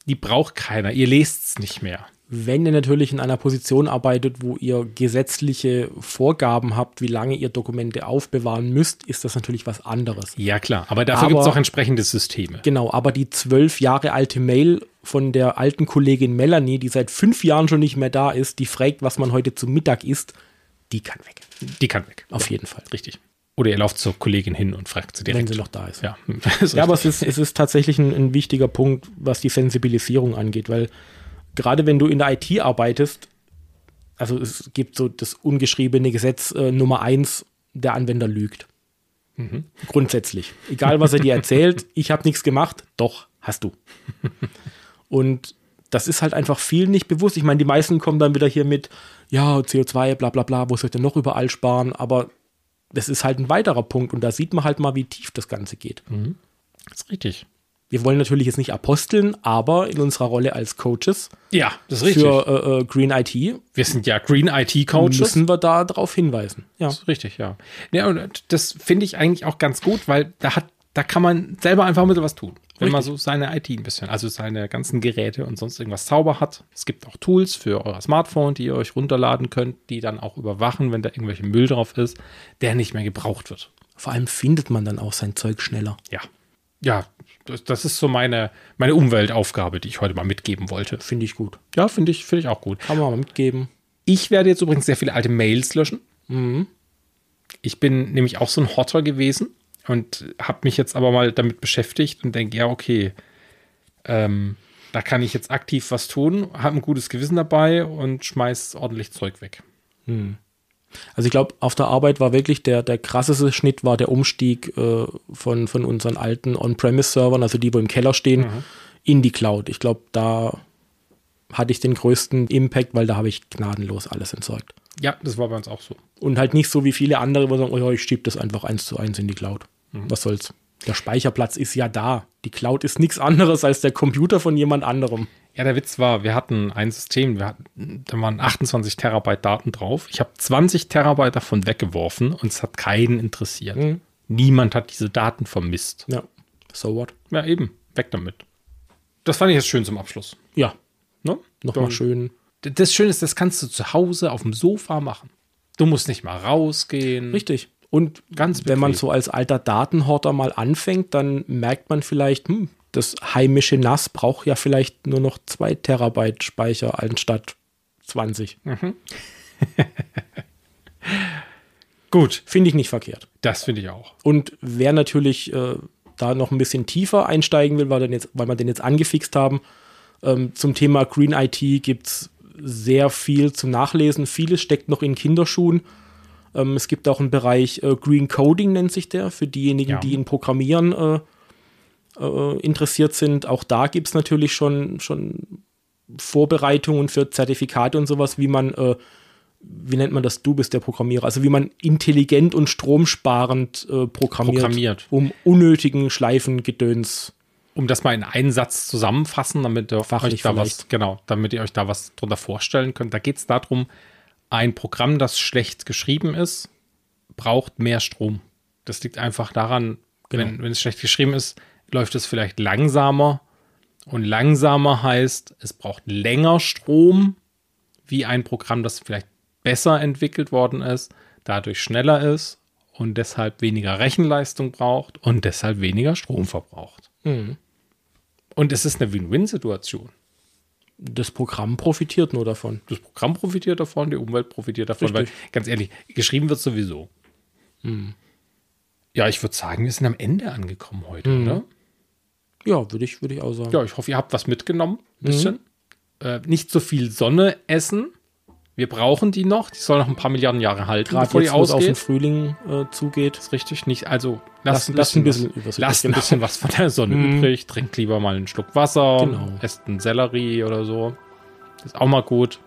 Die braucht keiner. Ihr lest es nicht mehr. Wenn ihr natürlich in einer Position arbeitet, wo ihr gesetzliche Vorgaben habt, wie lange ihr Dokumente aufbewahren müsst, ist das natürlich was anderes. Ja, klar. Aber dafür gibt es auch entsprechende Systeme. Genau, aber die zwölf Jahre alte Mail von der alten Kollegin Melanie, die seit fünf Jahren schon nicht mehr da ist, die fragt, was man heute zum Mittag isst, die kann weg. Die kann weg. Auf jeden Fall. Richtig. Oder ihr lauft zur Kollegin hin und fragt sie direkt. Wenn sie noch da ist. Ja, Ja, aber es ist, es ist tatsächlich ein, ein wichtiger Punkt, was die Sensibilisierung angeht, weil gerade wenn du in der IT arbeitest, also es gibt so das ungeschriebene Gesetz äh, Nummer eins, der Anwender lügt. Grundsätzlich. Egal, was er dir erzählt, ich habe nichts gemacht, doch, hast du. Und das ist halt einfach vielen nicht bewusst. Ich meine, die meisten kommen dann wieder hier mit, ja, CO2, bla bla bla, wo soll ich denn noch überall sparen? Aber das ist halt ein weiterer Punkt und da sieht man halt mal, wie tief das Ganze geht. das ist richtig. Wir wollen natürlich jetzt nicht aposteln, aber in unserer Rolle als Coaches Ja, das ist richtig. für äh, äh, Green IT Wir sind ja Green IT Coaches. müssen wir da darauf hinweisen. Ja. Das ist richtig, ja. ja und das finde ich eigentlich auch ganz gut, weil da hat, da kann man selber einfach ein bisschen was tun. Wenn man so seine IT ein bisschen, also seine ganzen Geräte und sonst irgendwas sauber hat. Es gibt auch Tools für euer Smartphone, die ihr euch runterladen könnt, die dann auch überwachen, wenn da irgendwelche Müll drauf ist, der nicht mehr gebraucht wird. Vor allem findet man dann auch sein Zeug schneller. Ja. Ja, das, das ist so meine, meine Umweltaufgabe, die ich heute mal mitgeben wollte. Finde ich gut. Ja, finde ich, finde ich auch gut. Kann man mal mitgeben. Ich werde jetzt übrigens sehr viele alte Mails löschen. Ich bin nämlich auch so ein Hotter gewesen und habe mich jetzt aber mal damit beschäftigt und denke, ja, okay, ähm, da kann ich jetzt aktiv was tun, habe ein gutes Gewissen dabei und schmeiß ordentlich Zeug weg. Also ich glaube, auf der Arbeit war wirklich der, der krasseste Schnitt war der Umstieg äh, von, von unseren alten On-Premise-Servern, also die, wo im Keller stehen, in die Cloud. Ich glaube, da hatte ich den größten Impact, weil da habe ich gnadenlos alles entsorgt. Ja, das war bei uns auch so. Und halt nicht so wie viele andere, wo sagen, oh ja, ich schiebe das einfach eins zu eins in die Cloud. Was soll's? Der Speicherplatz ist ja da. Die Cloud ist nichts anderes als der Computer von jemand anderem. Ja, der Witz war, wir hatten ein System, wir hatten, da waren 28 Terabyte Daten drauf. Ich habe 20 Terabyte davon weggeworfen und es hat keinen interessiert. Niemand hat diese Daten vermisst. Ja. So what? Ja, eben. Weg damit. Das fand ich jetzt schön zum Abschluss. Ja, Ne? nochmal schön. Das Schöne ist, das kannst du zu Hause auf dem Sofa machen. Du musst nicht mal rausgehen. Richtig. Und Ganz wenn man so als alter Datenhorter mal anfängt, dann merkt man vielleicht, hm, das heimische NAS braucht ja vielleicht nur noch zwei Terabyte Speicher anstatt 20. Gut, Finde ich nicht verkehrt. das finde ich auch. Und wer natürlich äh, da noch ein bisschen tiefer einsteigen will, weil, dann jetzt, weil wir den jetzt angefixt haben, ähm, zum Thema Green IT gibt es sehr viel zum Nachlesen. Vieles steckt noch in Kinderschuhen. Ähm, es gibt auch einen Bereich äh, Green Coding, nennt sich der, für diejenigen, Ja. die in Programmieren äh, äh, interessiert sind. Auch da gibt es natürlich schon, schon Vorbereitungen für Zertifikate und sowas, wie man, äh, wie nennt man das, du bist der Programmierer, also wie man intelligent und stromsparend äh, programmiert, Programmiert. um unnötigen Schleifengedöns. Um das mal in einen Satz zusammenfassen, damit ihr Fachlich euch da was, genau, damit ihr euch da was drunter vorstellen könnt. Da geht es darum, ein Programm, das schlecht geschrieben ist, braucht mehr Strom. Das liegt einfach daran, Genau. wenn, wenn es schlecht geschrieben ist, läuft es vielleicht langsamer. Und langsamer heißt, es braucht länger Strom, wie ein Programm, das vielleicht besser entwickelt worden ist, dadurch schneller ist und deshalb weniger Rechenleistung braucht und deshalb weniger Strom verbraucht. Mhm. Und es ist eine Win-Win-Situation. Das Programm profitiert nur davon. Das Programm profitiert davon, die Umwelt profitiert davon, Richtig. weil ganz ehrlich, geschrieben wird sowieso. Ja, ich würde sagen, wir sind am Ende angekommen heute, oder? Ja, würde ich, würde ich auch sagen. Ja, ich hoffe, ihr habt was mitgenommen. Ein bisschen. Äh, nicht so viel Sonne essen. Wir brauchen die noch. Die soll noch ein paar Milliarden Jahre halten, Gerade bevor die jetzt, wo es auf den ausgeht. Frühling äh, zugeht. ist richtig. Nicht, also Lasst- lasst ein lasst ein bisschen, bisschen was, lasst ein bisschen was von der Sonne übrig. Trinkt lieber mal einen Schluck Wasser. Genau. Esst einen Sellerie oder so. Ist auch mal gut.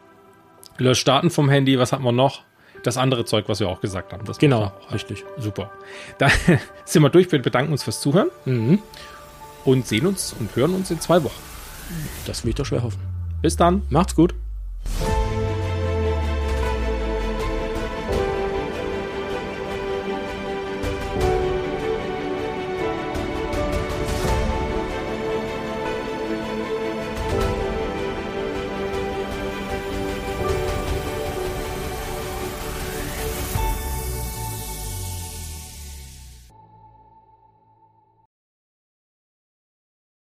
Löscht Daten vom Handy. Was hatten wir noch? Das andere Zeug, was wir auch gesagt haben. Das Genau, richtig. Super. Da sind wir durch. Wir bedanken uns fürs Zuhören Mhm. und sehen uns und hören uns in zwei Wochen. Das will ich doch schwer hoffen. Bis dann. Macht's gut.